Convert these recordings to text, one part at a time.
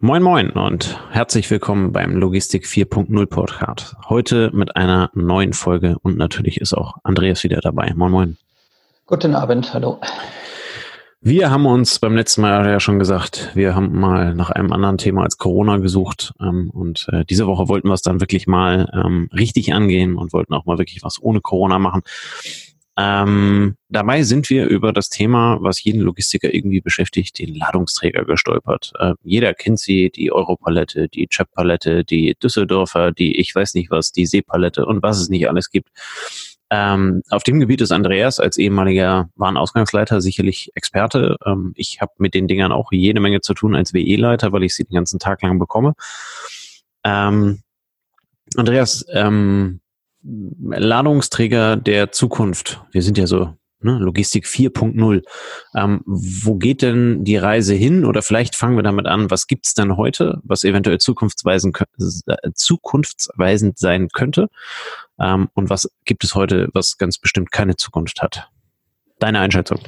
Moin Moin und herzlich willkommen beim Logistik 4.0 Podcast. Heute mit einer neuen Folge und natürlich ist auch Andreas wieder dabei. Moin Moin. Guten Abend, hallo. Wir haben uns beim letzten Mal ja schon gesagt, wir haben mal nach einem anderen Thema als Corona gesucht ähm, und äh, diese Woche wollten wir es dann wirklich mal ähm, richtig angehen und wollten auch mal wirklich was ohne Corona machen. Ähm, dabei sind wir über das Thema, was jeden Logistiker irgendwie beschäftigt, den Ladungsträger gestolpert. Äh, jeder kennt sie, die Europalette, die Chap-Palette, die Düsseldorfer, die ich weiß nicht was, die Seepalette und was es nicht alles gibt. Ähm, auf dem Gebiet ist Andreas als ehemaliger Warenausgangsleiter sicherlich Experte. Ähm, ich habe mit den Dingern auch jede Menge zu tun als WE-Leiter, weil ich sie den ganzen Tag lang bekomme. Ähm, Andreas, ähm, Ladungsträger der Zukunft. Wir sind ja so ne, Logistik 4.0. Ähm, wo geht denn die Reise hin? Oder vielleicht fangen wir damit an, was gibt's denn heute, was eventuell zukunftsweisend, äh, zukunftsweisend sein könnte? Ähm, und was gibt es heute, was ganz bestimmt keine Zukunft hat? Deine Einschätzung.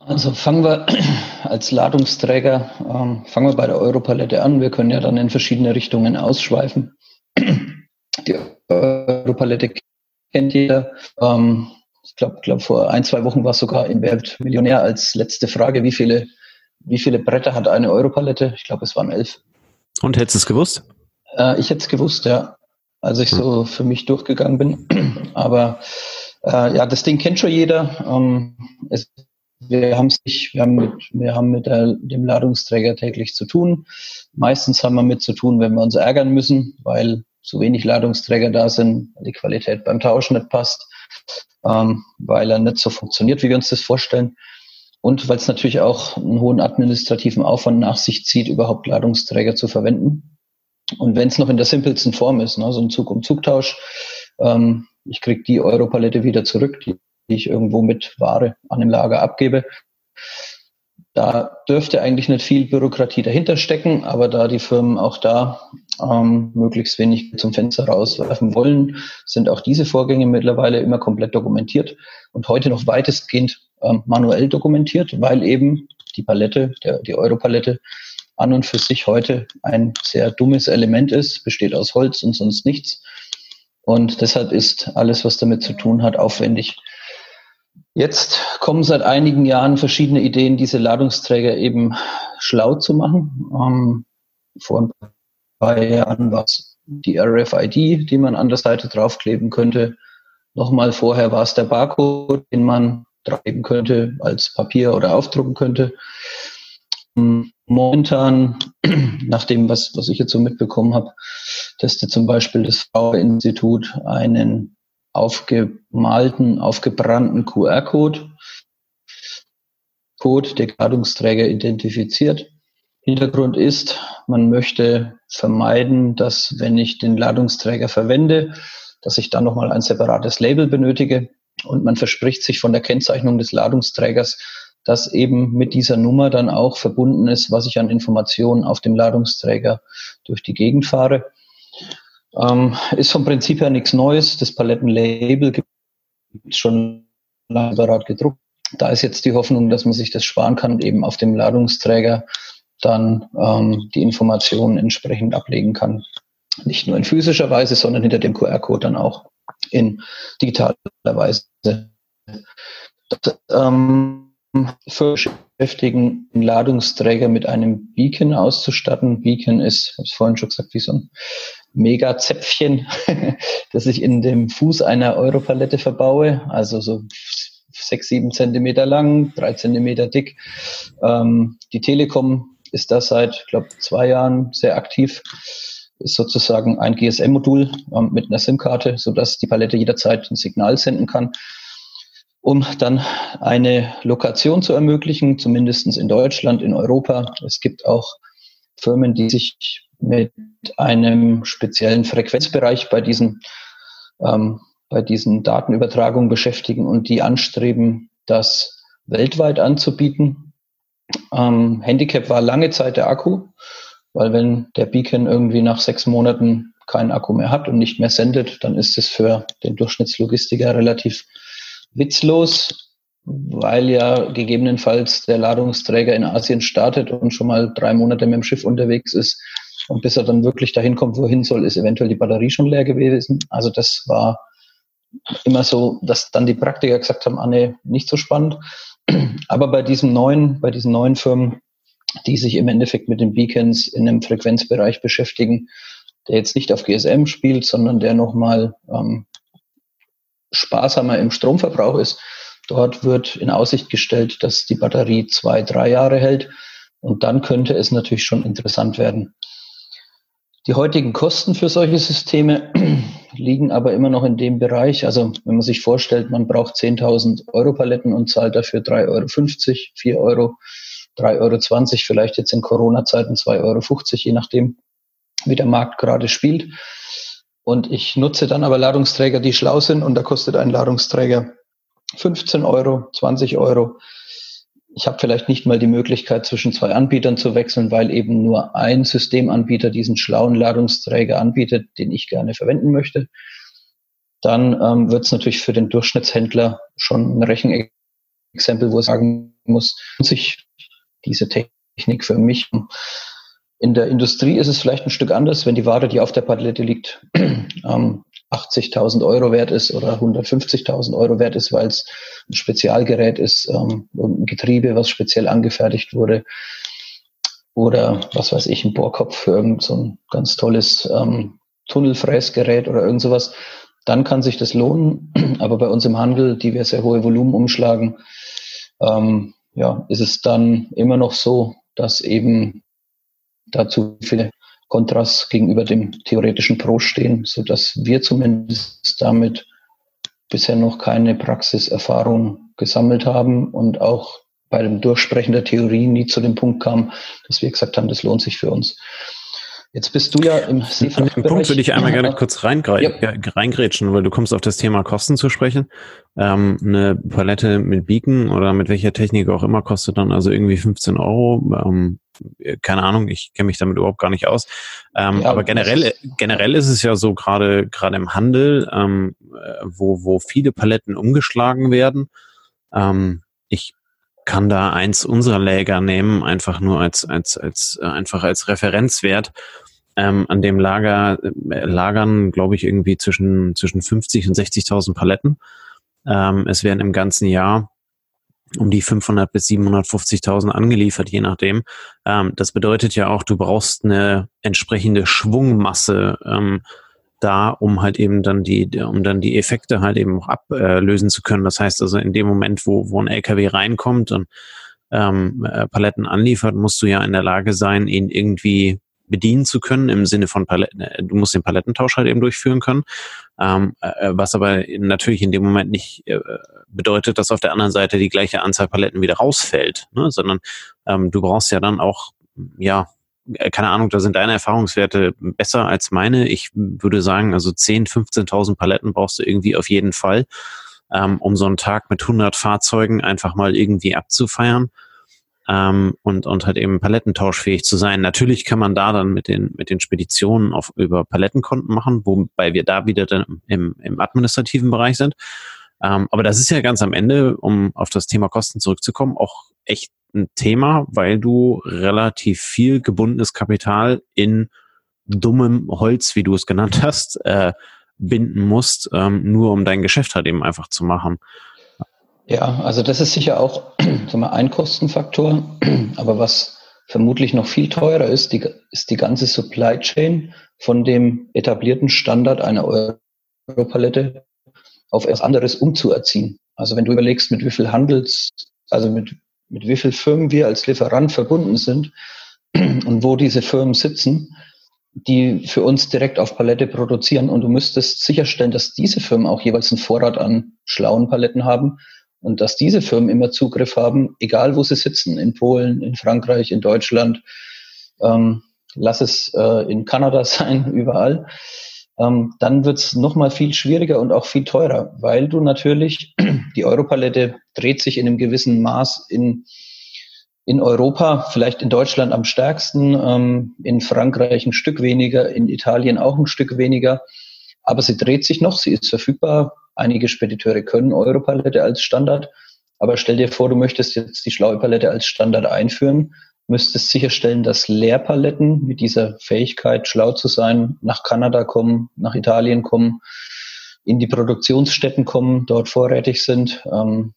Also fangen wir als Ladungsträger, ähm, fangen wir bei der Europalette an. Wir können ja dann in verschiedene Richtungen ausschweifen. Die Europalette kennt jeder. Ähm, ich glaube, glaub, vor ein, zwei Wochen war es sogar im Wert Millionär als letzte Frage, wie viele, wie viele Bretter hat eine Europalette? Ich glaube, es waren elf. Und hättest du es gewusst? Äh, ich hätte es gewusst, ja. Als ich so für mich durchgegangen bin. Aber äh, ja, das Ding kennt schon jeder. Ähm, es, wir, haben's nicht, wir haben mit, wir haben mit der, dem Ladungsträger täglich zu tun. Meistens haben wir mit zu tun, wenn wir uns ärgern müssen, weil zu wenig Ladungsträger da sind, die Qualität beim Tauschen nicht passt, ähm, weil er nicht so funktioniert, wie wir uns das vorstellen. Und weil es natürlich auch einen hohen administrativen Aufwand nach sich zieht, überhaupt Ladungsträger zu verwenden. Und wenn es noch in der simpelsten Form ist, ne, so ein Zug-um-Zug-Tausch, ähm, ich kriege die Europalette wieder zurück, die, die ich irgendwo mit Ware an dem Lager abgebe, da dürfte eigentlich nicht viel Bürokratie dahinter stecken, aber da die Firmen auch da ähm, möglichst wenig zum Fenster rauswerfen wollen, sind auch diese Vorgänge mittlerweile immer komplett dokumentiert und heute noch weitestgehend ähm, manuell dokumentiert, weil eben die Palette, der, die Europalette an und für sich heute ein sehr dummes Element ist, besteht aus Holz und sonst nichts. Und deshalb ist alles, was damit zu tun hat, aufwendig. Jetzt kommen seit einigen Jahren verschiedene Ideen, diese Ladungsträger eben schlau zu machen. Ähm, vor ein paar Jahren war es die RFID, die man an der Seite draufkleben könnte. Nochmal vorher war es der Barcode, den man draufkleben könnte, als Papier oder aufdrucken könnte. Ähm, momentan, nach dem, was, was ich jetzt so mitbekommen habe, testet zum Beispiel das V-Institut einen aufgemalten, aufgebrannten QR-Code, Code, der Ladungsträger identifiziert. Hintergrund ist, man möchte vermeiden, dass wenn ich den Ladungsträger verwende, dass ich dann nochmal ein separates Label benötige und man verspricht sich von der Kennzeichnung des Ladungsträgers, dass eben mit dieser Nummer dann auch verbunden ist, was ich an Informationen auf dem Ladungsträger durch die Gegend fahre. Ähm, ist vom Prinzip her nichts Neues. Das Palettenlabel gibt es schon separat gedruckt. Da ist jetzt die Hoffnung, dass man sich das sparen kann und eben auf dem Ladungsträger dann ähm, die Informationen entsprechend ablegen kann. Nicht nur in physischer Weise, sondern hinter dem QR-Code dann auch in digitaler Weise. Das, ähm, für beschäftigen, den Ladungsträger mit einem Beacon auszustatten. Beacon ist, ich habe es vorhin schon gesagt, wie so ein Mega-Zäpfchen, das ich in dem Fuß einer Europalette verbaue, also so sechs, sieben Zentimeter lang, drei Zentimeter dick. Ähm, die Telekom ist da seit, glaube zwei Jahren sehr aktiv. Ist sozusagen ein GSM-Modul ähm, mit einer SIM-Karte, sodass die Palette jederzeit ein Signal senden kann, um dann eine Lokation zu ermöglichen, zumindest in Deutschland, in Europa. Es gibt auch Firmen, die sich mit einem speziellen Frequenzbereich bei diesen, ähm, bei diesen Datenübertragungen beschäftigen und die anstreben, das weltweit anzubieten. Ähm, Handicap war lange Zeit der Akku, weil wenn der Beacon irgendwie nach sechs Monaten keinen Akku mehr hat und nicht mehr sendet, dann ist es für den Durchschnittslogistiker relativ witzlos. weil ja gegebenenfalls der Ladungsträger in Asien startet und schon mal drei Monate mit dem Schiff unterwegs ist. Und bis er dann wirklich dahin kommt, wohin soll, ist eventuell die Batterie schon leer gewesen. Also das war immer so, dass dann die Praktiker gesagt haben, ah nee, nicht so spannend. Aber bei diesen neuen, bei diesen neuen Firmen, die sich im Endeffekt mit den Beacons in einem Frequenzbereich beschäftigen, der jetzt nicht auf GSM spielt, sondern der nochmal ähm, sparsamer im Stromverbrauch ist. Dort wird in Aussicht gestellt, dass die Batterie zwei, drei Jahre hält. Und dann könnte es natürlich schon interessant werden. Die heutigen Kosten für solche Systeme liegen aber immer noch in dem Bereich. Also wenn man sich vorstellt, man braucht 10.000 Euro Paletten und zahlt dafür 3,50 Euro, 4 Euro, 3,20 Euro, vielleicht jetzt in Corona-Zeiten 2,50 Euro, je nachdem, wie der Markt gerade spielt. Und ich nutze dann aber Ladungsträger, die schlau sind und da kostet ein Ladungsträger 15 Euro, 20 Euro ich habe vielleicht nicht mal die Möglichkeit, zwischen zwei Anbietern zu wechseln, weil eben nur ein Systemanbieter diesen schlauen Ladungsträger anbietet, den ich gerne verwenden möchte. Dann ähm, wird es natürlich für den Durchschnittshändler schon ein Rechenexempel, wo er sagen muss, sich diese Technik für mich. In der Industrie ist es vielleicht ein Stück anders, wenn die Ware, die auf der Palette liegt, ähm, 80.000 Euro wert ist oder 150.000 Euro wert ist, weil es ein Spezialgerät ist, ähm, ein Getriebe, was speziell angefertigt wurde oder was weiß ich, ein Bohrkopf für irgend so ein ganz tolles ähm, Tunnelfräsgerät oder irgend sowas, dann kann sich das lohnen. Aber bei uns im Handel, die wir sehr hohe Volumen umschlagen, ähm, ja, ist es dann immer noch so, dass eben dazu viele Kontrast gegenüber dem theoretischen Pro stehen, so dass wir zumindest damit bisher noch keine Praxiserfahrung gesammelt haben und auch bei dem Durchsprechen der Theorie nie zu dem Punkt kam, dass wir gesagt haben, das lohnt sich für uns. Jetzt bist du ja im. An dem Punkt würde ich einmal gerne kurz reingre ja. reingrätschen, weil du kommst auf das Thema Kosten zu sprechen. Ähm, eine Palette mit Beacon oder mit welcher Technik auch immer kostet dann also irgendwie 15 Euro. Ähm, keine Ahnung, ich kenne mich damit überhaupt gar nicht aus. Ähm, ja, aber generell, generell ist es ja so, gerade gerade im Handel, ähm, äh, wo, wo viele Paletten umgeschlagen werden. Ähm, ich kann da eins unserer Läger nehmen, einfach nur als, als, als, äh, einfach als Referenzwert ähm, an dem Lager äh, lagern, glaube ich, irgendwie zwischen, zwischen 50 und 60.000 Paletten. Ähm, es werden im ganzen Jahr um die 500 bis 750.000 angeliefert, je nachdem. Ähm, das bedeutet ja auch, du brauchst eine entsprechende Schwungmasse ähm, da, um halt eben dann die, um dann die Effekte halt eben auch ablösen zu können. Das heißt also, in dem Moment, wo, wo ein LKW reinkommt und ähm, äh, Paletten anliefert, musst du ja in der Lage sein, ihn irgendwie bedienen zu können im Sinne von Paletten, äh, du musst den Palettentausch halt eben durchführen können, ähm, äh, was aber natürlich in dem Moment nicht äh, bedeutet, dass auf der anderen Seite die gleiche Anzahl Paletten wieder rausfällt, ne? sondern ähm, du brauchst ja dann auch, ja, äh, keine Ahnung, da sind deine Erfahrungswerte besser als meine. Ich würde sagen, also 10, 15.000 Paletten brauchst du irgendwie auf jeden Fall, ähm, um so einen Tag mit 100 Fahrzeugen einfach mal irgendwie abzufeiern ähm, und, und halt eben palettentauschfähig zu sein. Natürlich kann man da dann mit den, mit den Speditionen auf, über Palettenkonten machen, wobei wir da wieder dann im, im administrativen Bereich sind. Ähm, aber das ist ja ganz am Ende, um auf das Thema Kosten zurückzukommen, auch echt ein Thema, weil du relativ viel gebundenes Kapital in dummem Holz, wie du es genannt hast, äh, binden musst, ähm, nur um dein Geschäft halt eben einfach zu machen. Ja, also das ist sicher auch sagen ein Kostenfaktor. Aber was vermutlich noch viel teurer ist, die, ist die ganze Supply Chain von dem etablierten Standard einer Europalette auf etwas anderes umzuerziehen. Also wenn du überlegst, mit wie viel Handels, also mit, mit wie viel Firmen wir als Lieferant verbunden sind und wo diese Firmen sitzen, die für uns direkt auf Palette produzieren und du müsstest sicherstellen, dass diese Firmen auch jeweils einen Vorrat an schlauen Paletten haben, und dass diese Firmen immer Zugriff haben, egal wo sie sitzen, in Polen, in Frankreich, in Deutschland, ähm, lass es äh, in Kanada sein, überall, ähm, dann wird es nochmal viel schwieriger und auch viel teurer, weil du natürlich, die Europalette dreht sich in einem gewissen Maß in, in Europa, vielleicht in Deutschland am stärksten, ähm, in Frankreich ein Stück weniger, in Italien auch ein Stück weniger. Aber sie dreht sich noch, sie ist verfügbar Einige Spediteure können Europalette als Standard, Aber stell dir vor, du möchtest jetzt die schlaue Palette als Standard einführen, müsstest sicherstellen, dass Leerpaletten mit dieser Fähigkeit, schlau zu sein, nach Kanada kommen, nach Italien kommen, in die Produktionsstätten kommen, dort vorrätig sind. Ähm,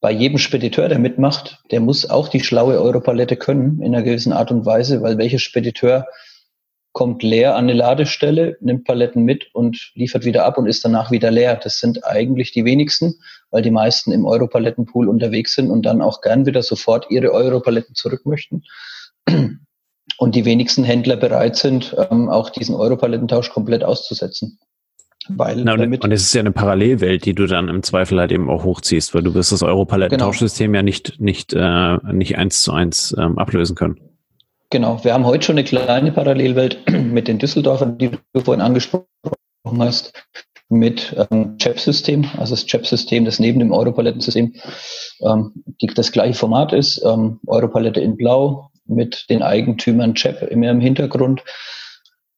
bei jedem Spediteur, der mitmacht, der muss auch die schlaue Europalette können in einer gewissen Art und Weise, weil welcher Spediteur kommt leer an eine Ladestelle, nimmt Paletten mit und liefert wieder ab und ist danach wieder leer. Das sind eigentlich die wenigsten, weil die meisten im Europalettenpool unterwegs sind und dann auch gern wieder sofort ihre Europaletten zurück möchten. Und die wenigsten Händler bereit sind, ähm, auch diesen Europalettentausch komplett auszusetzen. Weil Na, und, und es ist ja eine Parallelwelt, die du dann im Zweifel halt eben auch hochziehst, weil du wirst das Europalettentauschsystem genau. ja nicht, nicht, äh, nicht eins zu eins ähm, ablösen können. Genau, wir haben heute schon eine kleine Parallelwelt mit den Düsseldorfern, die du vorhin angesprochen hast, mit ähm, CHEP-System, also das CHEP-System, das neben dem Europalettensystem ähm, die, das gleiche Format ist, ähm, Europalette in Blau mit den Eigentümern CHEP immer im Hintergrund.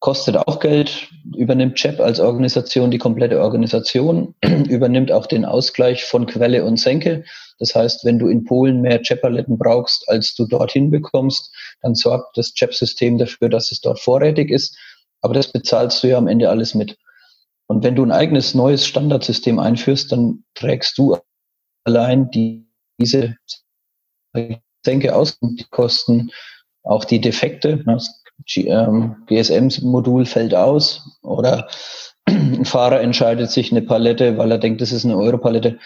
Kostet auch Geld, übernimmt CHEP als Organisation die komplette Organisation, übernimmt auch den Ausgleich von Quelle und Senke. Das heißt, wenn du in Polen mehr CHEP-Paletten brauchst, als du dorthin bekommst, dann sorgt das CHEP-System dafür, dass es dort vorrätig ist. Aber das bezahlst du ja am Ende alles mit. Und wenn du ein eigenes neues Standardsystem einführst, dann trägst du allein die, diese Senke aus, die Kosten, auch die Defekte. Das GSM-Modul fällt aus oder ein Fahrer entscheidet sich eine Palette, weil er denkt, das ist eine Europalette,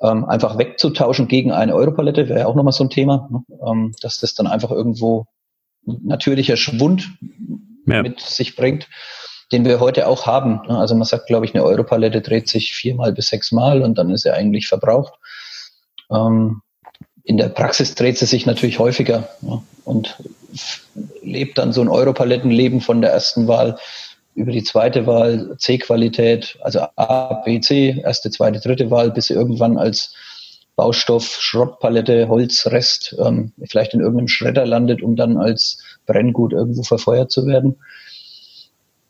ähm, einfach wegzutauschen gegen eine Europalette, wäre ja auch nochmal so ein Thema, ne? ähm, dass das dann einfach irgendwo natürlicher Schwund ja. mit sich bringt, den wir heute auch haben. Ne? Also man sagt, glaube ich, eine Europalette dreht sich viermal bis sechsmal und dann ist er eigentlich verbraucht. Ähm, in der Praxis dreht sie sich natürlich häufiger ne? und lebt dann so ein Europalettenleben von der ersten Wahl über die zweite Wahl C-Qualität, also A, B, C, erste, zweite, dritte Wahl, bis sie irgendwann als Baustoff, Schrottpalette, Holzrest ähm, vielleicht in irgendeinem Schredder landet, um dann als Brenngut irgendwo verfeuert zu werden.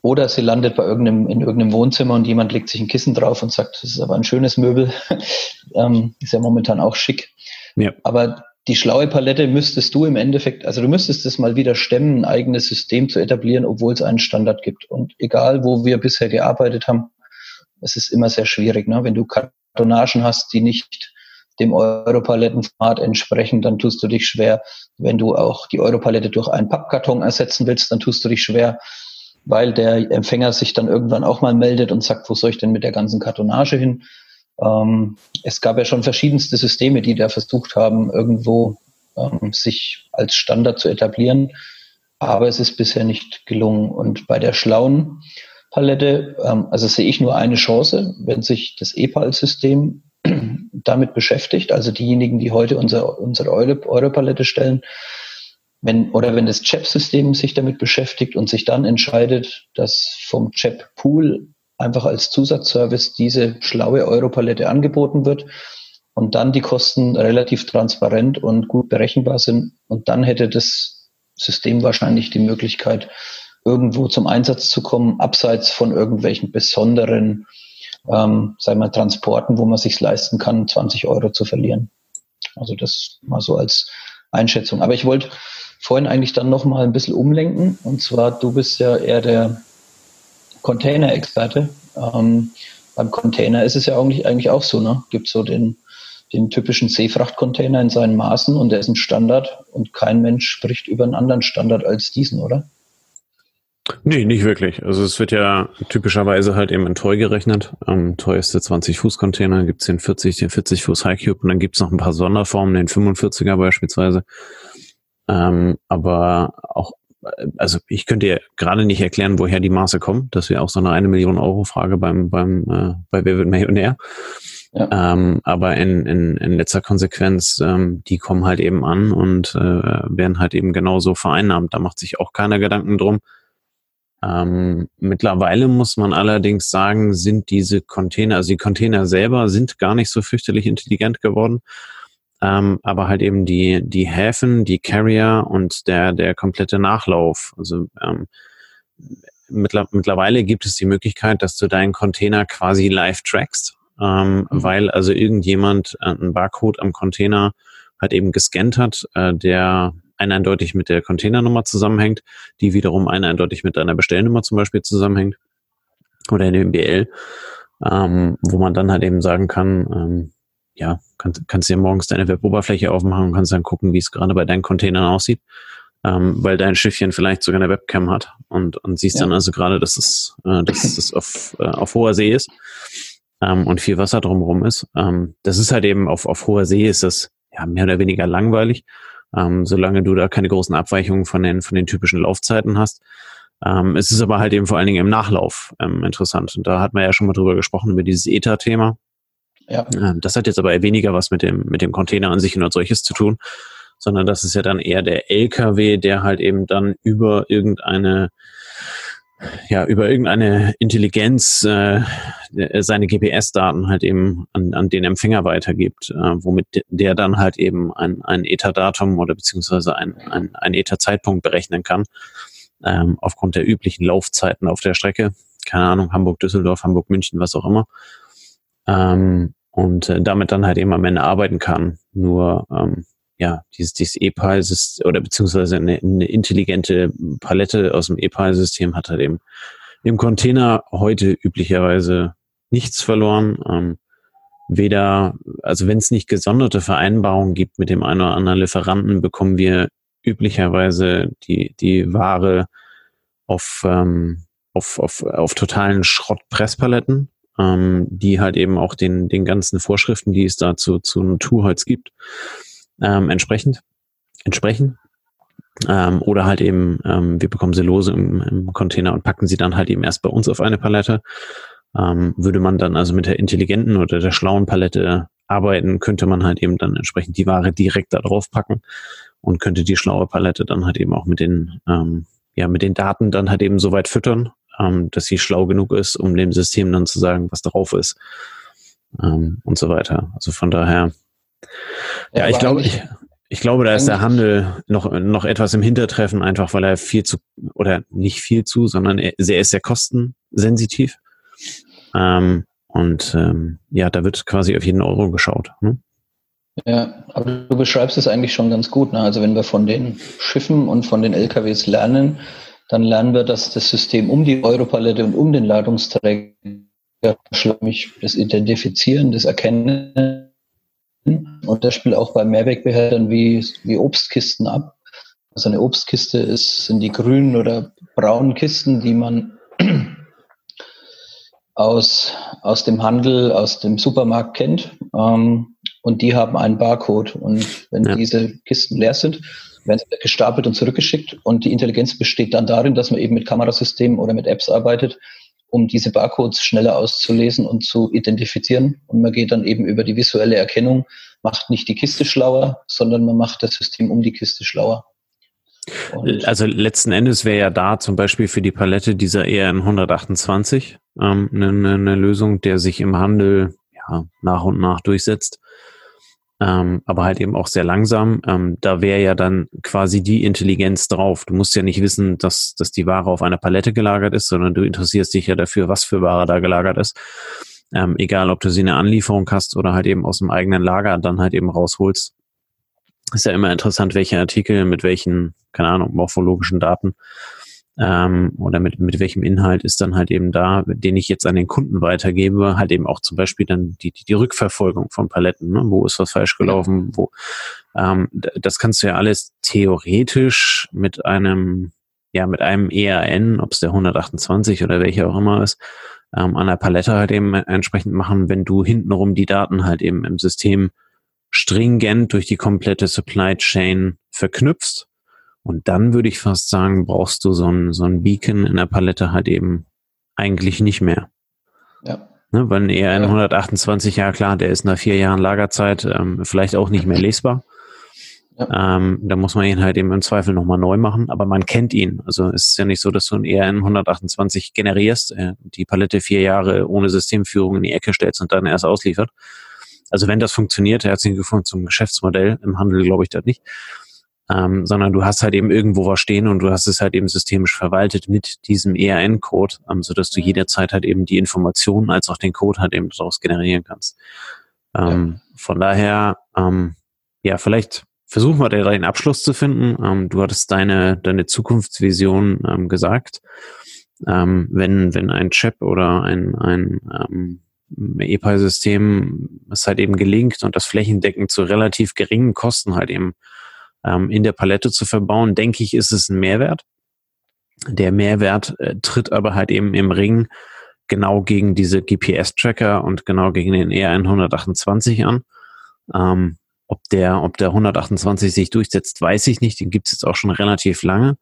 Oder sie landet bei irgendeinem, in irgendeinem Wohnzimmer und jemand legt sich ein Kissen drauf und sagt, das ist aber ein schönes Möbel. ähm, ist ja momentan auch schick. Ja. Aber die schlaue Palette müsstest du im Endeffekt, also du müsstest es mal wieder stemmen, ein eigenes System zu etablieren, obwohl es einen Standard gibt. Und egal, wo wir bisher gearbeitet haben, es ist immer sehr schwierig. Ne? Wenn du Kartonagen hast, die nicht dem Europalettenformat entsprechen, dann tust du dich schwer. Wenn du auch die Europalette durch einen Pappkarton ersetzen willst, dann tust du dich schwer, weil der Empfänger sich dann irgendwann auch mal meldet und sagt, wo soll ich denn mit der ganzen Kartonage hin? Ähm, es gab ja schon verschiedenste Systeme, die da versucht haben, irgendwo ähm, sich als Standard zu etablieren, aber es ist bisher nicht gelungen. Und bei der schlauen Palette, ähm, also sehe ich nur eine Chance, wenn sich das EPAL-System damit beschäftigt, also diejenigen, die heute unser, unsere Euro-Palette stellen, wenn, oder wenn das CHEP-System sich damit beschäftigt und sich dann entscheidet, dass vom CHEP-Pool einfach als Zusatzservice diese schlaue Europalette angeboten wird und dann die Kosten relativ transparent und gut berechenbar sind. Und dann hätte das System wahrscheinlich die Möglichkeit, irgendwo zum Einsatz zu kommen, abseits von irgendwelchen besonderen, ähm, sagen wir, Transporten, wo man sich leisten kann, 20 Euro zu verlieren. Also das mal so als Einschätzung. Aber ich wollte vorhin eigentlich dann noch mal ein bisschen umlenken. Und zwar, du bist ja eher der Container-Experte. Ähm, beim Container ist es ja eigentlich, eigentlich auch so, ne? Gibt so den, den typischen Seefrachtcontainer in seinen Maßen und der ist ein Standard und kein Mensch spricht über einen anderen Standard als diesen, oder? Nee, nicht wirklich. Also es wird ja typischerweise halt eben in Toy gerechnet. Ähm, der 20-Fuß-Container, gibt's den 40, den 40 Fuß High Cube und dann gibt's noch ein paar Sonderformen, den 45er beispielsweise. Ähm, aber auch also ich könnte ja gerade nicht erklären, woher die Maße kommen. Das wäre auch so eine eine Million Euro Frage beim beim äh, bei Wer wird Millionär. Ja. Ähm, aber in, in, in letzter Konsequenz, ähm, die kommen halt eben an und äh, werden halt eben genauso vereinnahmt. Da macht sich auch keiner Gedanken drum. Ähm, mittlerweile muss man allerdings sagen, sind diese Container, also die Container selber sind gar nicht so fürchterlich intelligent geworden ähm, aber halt eben die, die Häfen, die Carrier und der, der komplette Nachlauf. Also ähm, mittler, mittlerweile gibt es die Möglichkeit, dass du deinen Container quasi live trackst. ähm, mhm. weil also irgendjemand äh, einen Barcode am Container halt eben gescannt hat, äh, der eindeutig mit der Containernummer zusammenhängt, die wiederum eindeutig mit einer Bestellnummer zum Beispiel zusammenhängt oder in dem BL, ähm, wo man dann halt eben sagen kann, ähm, ja, kannst, kannst dir morgens deine Weboberfläche aufmachen und kannst dann gucken, wie es gerade bei deinen Containern aussieht, ähm, weil dein Schiffchen vielleicht sogar eine Webcam hat und, und siehst ja. dann also gerade, dass es, äh, dass es auf, äh, auf hoher See ist ähm, und viel Wasser drumherum ist. Ähm, das ist halt eben auf, auf hoher See ist das ja mehr oder weniger langweilig, ähm, solange du da keine großen Abweichungen von den, von den typischen Laufzeiten hast. Ähm, es ist aber halt eben vor allen Dingen im Nachlauf ähm, interessant. Und da hat man ja schon mal drüber gesprochen, über dieses ETA-Thema. Ja. Ähm, das hat jetzt aber weniger was mit dem, mit dem Container an sich und als solches zu tun, sondern das ist ja dann eher der LKW, der halt eben dann über irgendeine ja, über irgendeine Intelligenz äh, seine GPS-Daten halt eben an, an den Empfänger weitergibt, äh, womit der dann halt eben ein, ein ETA-Datum oder beziehungsweise ein, ein, ein ETA-Zeitpunkt berechnen kann, ähm, aufgrund der üblichen Laufzeiten auf der Strecke. Keine Ahnung, Hamburg-Düsseldorf, Hamburg-München, was auch immer. Ähm, und äh, damit dann halt eben am Ende arbeiten kann. Nur ähm, ja, dieses, dieses E-Pile-System oder beziehungsweise eine, eine intelligente Palette aus dem E-Pile-System hat halt eben im Container heute üblicherweise nichts verloren. Ähm, weder, also wenn es nicht gesonderte Vereinbarungen gibt mit dem einen oder anderen Lieferanten, bekommen wir üblicherweise die, die Ware auf, ähm, auf, auf, auf totalen Schrottpresspaletten, ähm, die halt eben auch den, den ganzen Vorschriften, die es dazu zu Naturholz gibt, ähm, entsprechend entsprechen. Ähm, oder halt eben, ähm, wir bekommen sie lose im, im, Container und packen sie dann halt eben erst bei uns auf eine Palette. Ähm, würde man dann also mit der intelligenten oder der schlauen Palette arbeiten, könnte man halt eben dann entsprechend die Ware direkt da drauf packen und könnte die schlaue Palette dann halt eben auch mit den, ähm, ja, mit den Daten dann halt eben so weit füttern, ähm, dass sie schlau genug ist, um dem System dann zu sagen, was drauf ist ähm, und so weiter. Also von daher ja, ja ich glaube, ich, ich glaube, da ist der Handel noch, noch etwas im Hintertreffen, einfach weil er viel zu, oder nicht viel zu, sondern er, er ist sehr kostensensitiv. Ähm, und ähm, ja, da wird quasi auf jeden Euro geschaut. Ne? Ja, aber du beschreibst es eigentlich schon ganz gut. Ne? Also wenn wir von den Schiffen und von den LKWs lernen, dann lernen wir, dass das System um die Europalette und um den Ladungsträger das Identifizieren, das Erkennen und das spielt auch bei Mehrwegbehältern wie, wie Obstkisten ab. Also eine Obstkiste ist, sind die grünen oder braunen Kisten, die man aus, aus dem Handel, aus dem Supermarkt kennt. Ähm, und die haben einen Barcode. Und wenn ja. diese Kisten leer sind, werden sie gestapelt und zurückgeschickt. Und die Intelligenz besteht dann darin, dass man eben mit Kamerasystemen oder mit Apps arbeitet, um diese Barcodes schneller auszulesen und zu identifizieren. Und man geht dann eben über die visuelle Erkennung, macht nicht die Kiste schlauer, sondern man macht das System um die Kiste schlauer. Und also letzten Endes wäre ja da zum Beispiel für die Palette dieser ERN 128 ähm, eine, eine Lösung, der sich im Handel ja, nach und nach durchsetzt ähm, aber halt eben auch sehr langsam. Ähm, da wäre ja dann quasi die Intelligenz drauf. Du musst ja nicht wissen, dass, dass die Ware auf einer Palette gelagert ist, sondern du interessierst dich ja dafür, was für Ware da gelagert ist. Ähm, egal, ob du sie in der Anlieferung hast oder halt eben aus dem eigenen Lager dann halt eben rausholst. Ist ja immer interessant, welche Artikel mit welchen, keine Ahnung, morphologischen Daten ähm, oder mit, mit welchem Inhalt ist dann halt eben da, den ich jetzt an den Kunden weitergebe, halt eben auch zum Beispiel dann die, die, die Rückverfolgung von Paletten, ne? wo ist was falsch gelaufen, wo ähm, das kannst du ja alles theoretisch mit einem, ja, mit einem ERN, ob es der 128 oder welcher auch immer ist, ähm, an der Palette halt eben entsprechend machen, wenn du hintenrum die Daten halt eben im System stringent durch die komplette Supply Chain verknüpfst und dann würde ich fast sagen, brauchst du so ein, so ein Beacon in der Palette halt eben eigentlich nicht mehr. Ja. Ne, weil ein ja. 128, ja klar, der ist nach vier Jahren Lagerzeit ähm, vielleicht auch nicht mehr lesbar. Ja. Ähm, da muss man ihn halt eben im Zweifel nochmal neu machen, aber man kennt ihn. Also es ist ja nicht so, dass du ein ERN 128 generierst, äh, die Palette vier Jahre ohne Systemführung in die Ecke stellst und dann erst ausliefert. Also wenn das funktioniert, herzlichen Glückwunsch zum Geschäftsmodell, im Handel glaube ich das nicht. Ähm, sondern du hast halt eben irgendwo was stehen und du hast es halt eben systemisch verwaltet mit diesem ERN-Code, ähm, sodass du jederzeit halt eben die Informationen als auch den Code halt eben daraus generieren kannst. Ähm, ja. Von daher, ähm, ja, vielleicht versuchen wir da den Abschluss zu finden. Ähm, du hattest deine, deine Zukunftsvision ähm, gesagt. Ähm, wenn, wenn ein Chip oder ein, ein ähm, EPI-System es halt eben gelingt und das flächendeckend zu relativ geringen Kosten halt eben ähm, in der Palette zu verbauen, denke ich, ist es ein Mehrwert. Der Mehrwert äh, tritt aber halt eben im Ring genau gegen diese GPS-Tracker und genau gegen den ER128 an. Ähm, ob der, ob der 128 sich durchsetzt, weiß ich nicht. Den gibt es jetzt auch schon relativ lange.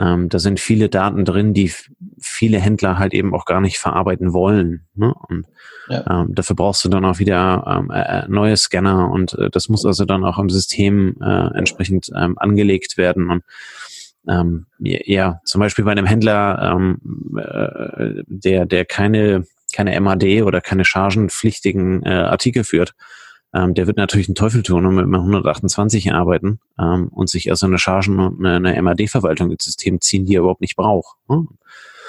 Ähm, da sind viele Daten drin, die viele Händler halt eben auch gar nicht verarbeiten wollen. Ne? Und ja. ähm, dafür brauchst du dann auch wieder ähm, äh, äh, neue Scanner und äh, das muss also dann auch im System äh, entsprechend ähm, angelegt werden. Und ähm, ja, zum Beispiel bei einem Händler, ähm, äh, der, der keine, keine MAD oder keine chargenpflichtigen äh, Artikel führt, ähm, der wird natürlich einen Teufel tun und mit einem 128 arbeiten ähm, und sich also eine Chargen- und eine, eine MAD-Verwaltung ins System ziehen, die er überhaupt nicht braucht. Ne?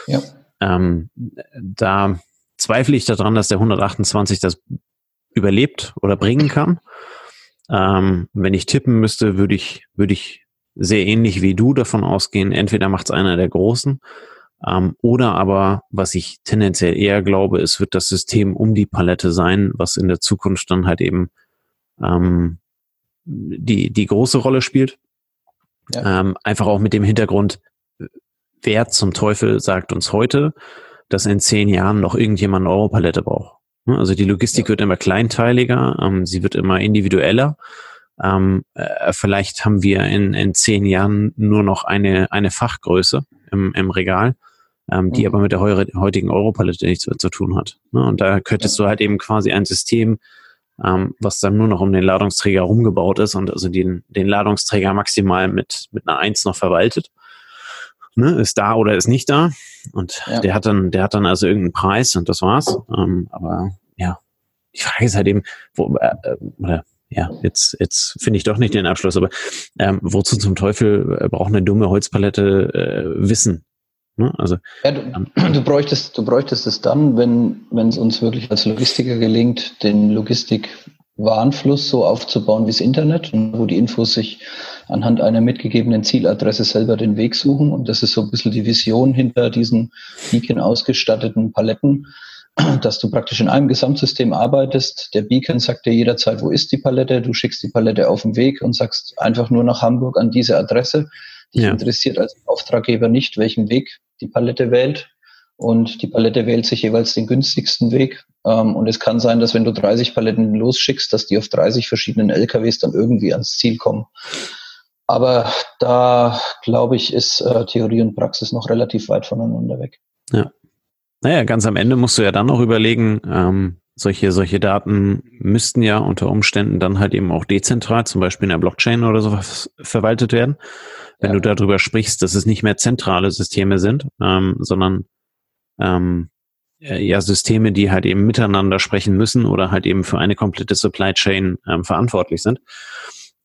Ja. Ähm, da zweifle ich daran, dass der 128 das überlebt oder bringen kann. Ähm, wenn ich tippen müsste, würde ich, würde ich sehr ähnlich wie du davon ausgehen, entweder macht es einer der Großen ähm, oder aber, was ich tendenziell eher glaube, es wird das System um die Palette sein, was in der Zukunft dann halt eben ähm, die, die große Rolle spielt. Ja. Ähm, einfach auch mit dem Hintergrund, wer zum Teufel sagt uns heute, dass in zehn Jahren noch irgendjemand eine Europalette braucht. Ne, also die Logistik ja. wird immer kleinteiliger, ähm, sie wird immer individueller. Ähm, äh, vielleicht haben wir in, in zehn Jahren nur noch eine, eine Fachgröße im, im Regal ähm, die mhm. aber mit der heutigen Europalette nichts mehr zu tun hat. Ne? Und da könntest du halt eben quasi ein System, ähm, was dann nur noch um den Ladungsträger rumgebaut ist und also den, den Ladungsträger maximal mit, mit einer Eins noch verwaltet. Ne? Ist da oder ist nicht da. Und ja. der hat dann, der hat dann also irgendeinen Preis und das war's. Ähm, aber ja, die Frage ist halt eben, wo, äh, äh oder ja, jetzt, jetzt finde ich doch nicht den Abschluss, aber ähm, wozu zum Teufel äh, braucht eine dumme Holzpalette äh, Wissen? Ne? Also, ja, du, ähm, du, bräuchtest, du bräuchtest es dann, wenn wenn es uns wirklich als Logistiker gelingt, den Logistikwarenfluss so aufzubauen wie das Internet, wo die Infos sich anhand einer mitgegebenen Zieladresse selber den Weg suchen. Und das ist so ein bisschen die Vision hinter diesen Beacon ausgestatteten Paletten, dass du praktisch in einem Gesamtsystem arbeitest. Der Beacon sagt dir jederzeit, wo ist die Palette? Du schickst die Palette auf den Weg und sagst einfach nur nach Hamburg an diese Adresse. Dich ja. interessiert als Auftraggeber nicht, welchen Weg die Palette wählt. Und die Palette wählt sich jeweils den günstigsten Weg. Ähm, und es kann sein, dass wenn du 30 Paletten losschickst, dass die auf 30 verschiedenen LKWs dann irgendwie ans Ziel kommen. Aber da, glaube ich, ist äh, Theorie und Praxis noch relativ weit voneinander weg. Ja. Naja, ganz am Ende musst du ja dann noch überlegen, ähm, solche, solche Daten müssten ja unter Umständen dann halt eben auch dezentral, zum Beispiel in der Blockchain oder sowas, verwaltet werden wenn ja. du darüber sprichst, dass es nicht mehr zentrale Systeme sind, ähm, sondern ähm, ja Systeme, die halt eben miteinander sprechen müssen oder halt eben für eine komplette Supply Chain ähm, verantwortlich sind.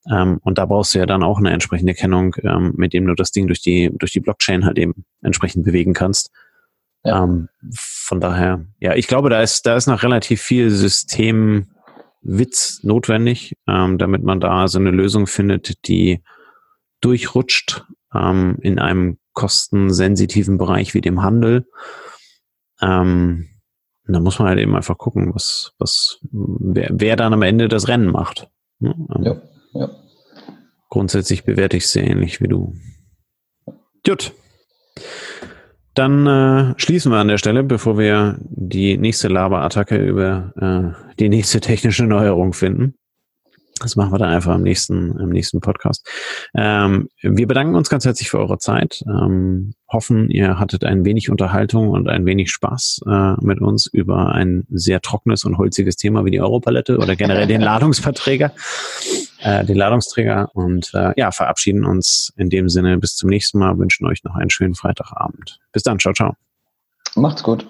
Ähm, und da brauchst du ja dann auch eine entsprechende Kennung, ähm, mit dem du das Ding durch die durch die Blockchain halt eben entsprechend bewegen kannst. Ja. Ähm, von daher, ja, ich glaube, da ist da ist noch relativ viel Systemwitz notwendig, ähm, damit man da so eine Lösung findet, die durchrutscht ähm, in einem kostensensitiven Bereich wie dem Handel. Ähm, da muss man halt eben einfach gucken, was, was, wer, wer dann am Ende das Rennen macht. Ne? Ähm, ja, ja. Grundsätzlich bewerte ich es sehr ähnlich wie du. Gut. Dann äh, schließen wir an der Stelle, bevor wir die nächste Laberattacke über äh, die nächste technische Neuerung finden. Das machen wir dann einfach im nächsten, im nächsten Podcast. Ähm, wir bedanken uns ganz herzlich für eure Zeit. Ähm, hoffen, ihr hattet ein wenig Unterhaltung und ein wenig Spaß äh, mit uns über ein sehr trockenes und holziges Thema wie die Europalette oder generell den Ladungsverträger, äh, den Ladungsträger und äh, ja, verabschieden uns in dem Sinne bis zum nächsten Mal, wünschen euch noch einen schönen Freitagabend. Bis dann, ciao, ciao. Macht's gut.